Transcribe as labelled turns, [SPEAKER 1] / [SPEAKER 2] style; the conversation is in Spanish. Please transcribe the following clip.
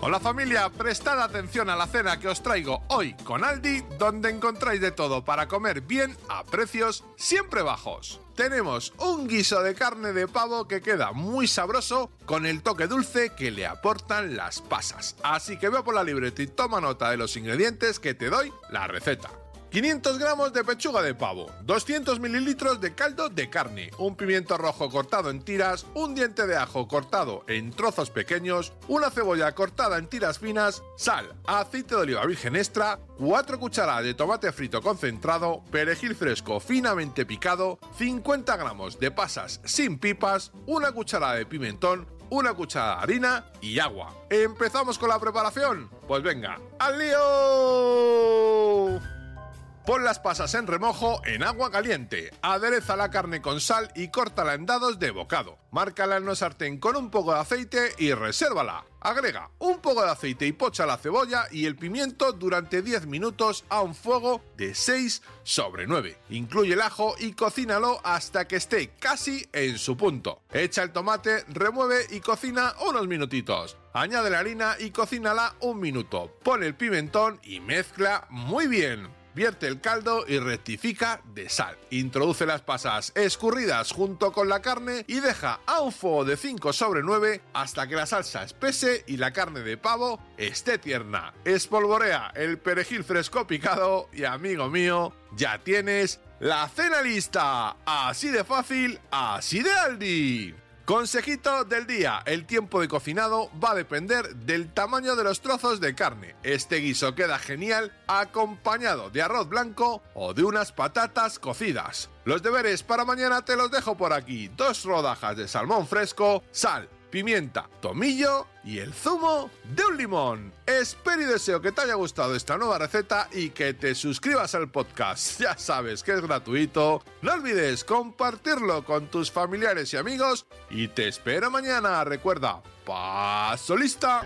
[SPEAKER 1] Hola familia, prestad atención a la cena que os traigo hoy con Aldi, donde encontráis de todo para comer bien a precios siempre bajos. Tenemos un guiso de carne de pavo que queda muy sabroso con el toque dulce que le aportan las pasas. Así que ve por la libreta y toma nota de los ingredientes que te doy la receta. 500 gramos de pechuga de pavo, 200 mililitros de caldo de carne, un pimiento rojo cortado en tiras, un diente de ajo cortado en trozos pequeños, una cebolla cortada en tiras finas, sal, aceite de oliva virgen extra, 4 cucharadas de tomate frito concentrado, perejil fresco finamente picado, 50 gramos de pasas sin pipas, una cucharada de pimentón, una cucharada de harina y agua. ¿Empezamos con la preparación? Pues venga, ¡al lío! Pon las pasas en remojo en agua caliente. Adereza la carne con sal y córtala en dados de bocado. Márcala en una sartén con un poco de aceite y resérvala. Agrega un poco de aceite y pocha la cebolla y el pimiento durante 10 minutos a un fuego de 6 sobre 9. Incluye el ajo y cocínalo hasta que esté casi en su punto. Echa el tomate, remueve y cocina unos minutitos. Añade la harina y cocínala un minuto. Pon el pimentón y mezcla muy bien. Vierte el caldo y rectifica de sal. Introduce las pasas escurridas junto con la carne y deja a un fuego de 5 sobre 9 hasta que la salsa espese y la carne de pavo esté tierna. Espolvorea el perejil fresco picado y amigo mío, ya tienes la cena lista. Así de fácil, así de Aldi. Consejito del día, el tiempo de cocinado va a depender del tamaño de los trozos de carne. Este guiso queda genial acompañado de arroz blanco o de unas patatas cocidas. Los deberes para mañana te los dejo por aquí. Dos rodajas de salmón fresco, sal, pimienta, tomillo y el zumo de un limón. Espero y deseo que te haya gustado esta nueva receta y que te suscribas al podcast. Ya sabes que es gratuito. No olvides compartirlo con tus familiares y amigos y te espero mañana. Recuerda, paso lista.